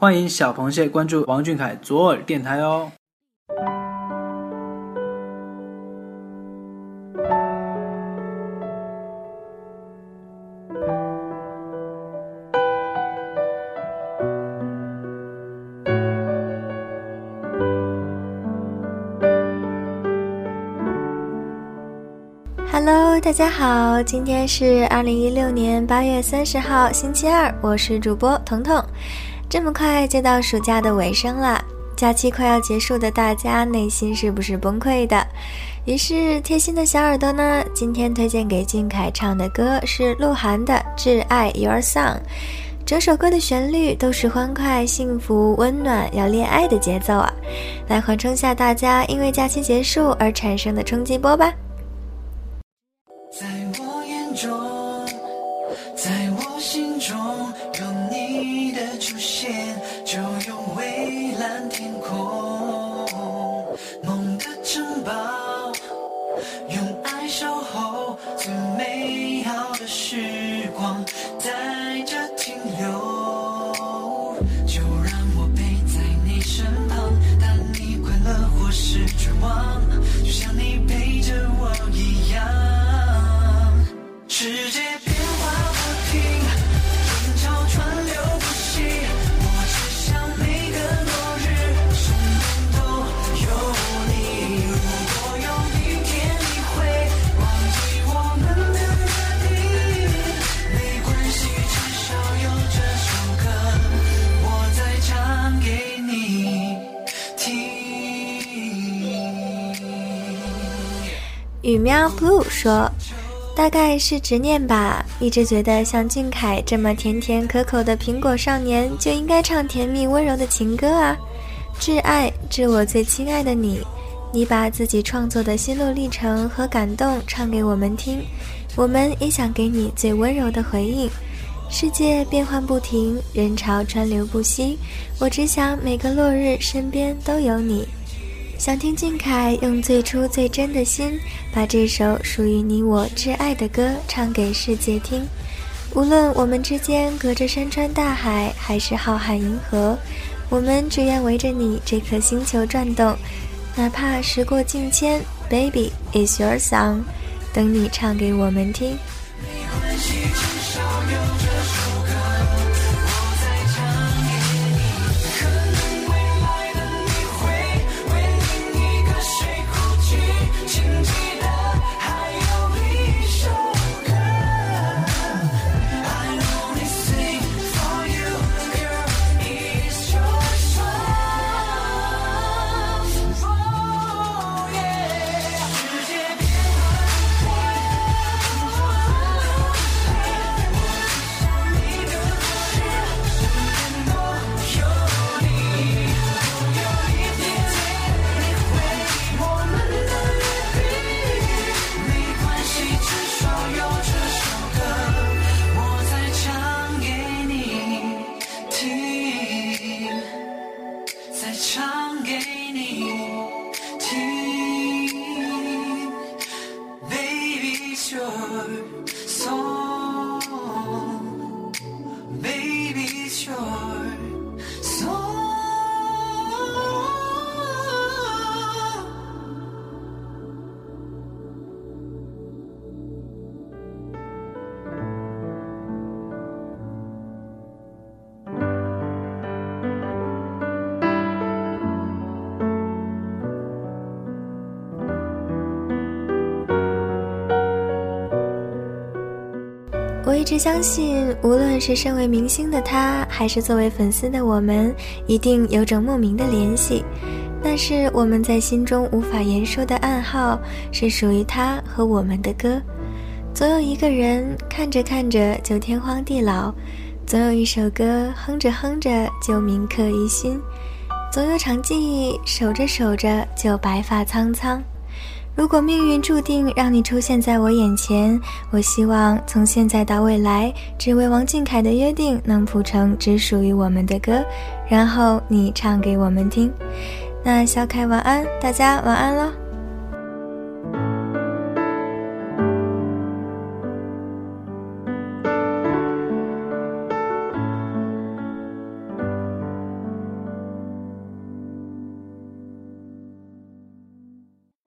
欢迎小螃蟹关注王俊凯左耳电台哦。Hello，大家好，今天是二零一六年八月三十号，星期二，我是主播彤彤。这么快就到暑假的尾声了，假期快要结束的大家内心是不是崩溃的？于是贴心的小耳朵呢，今天推荐给俊凯唱的歌是鹿晗的《挚爱 Your Song》。整首歌的旋律都是欢快、幸福、温暖、要恋爱的节奏啊！来缓冲下大家因为假期结束而产生的冲击波吧。在我眼中，在我心中，有出现，就有蔚蓝天空。梦的城堡，用爱守候最美好的时光，雨喵 blue 说。大概是执念吧，一直觉得像俊凯这么甜甜可口的苹果少年就应该唱甜蜜温柔的情歌啊！挚爱，致我最亲爱的你，你把自己创作的心路历程和感动唱给我们听，我们也想给你最温柔的回应。世界变幻不停，人潮川流不息，我只想每个落日身边都有你。想听俊凯用最初最真的心，把这首属于你我挚爱的歌唱给世界听。无论我们之间隔着山川大海，还是浩瀚银河，我们只愿围着你这颗星球转动。哪怕时过境迁，Baby is your song，等你唱给我们听。唱给你。我一直相信，无论是身为明星的他，还是作为粉丝的我们，一定有种莫名的联系。那是我们在心中无法言说的暗号，是属于他和我们的歌。总有一个人看着看着就天荒地老，总有一首歌哼着哼着就铭刻于心，总有场记忆守着守着就白发苍苍。如果命运注定让你出现在我眼前，我希望从现在到未来，只为王俊凯的约定能谱成只属于我们的歌，然后你唱给我们听。那小凯晚安，大家晚安喽。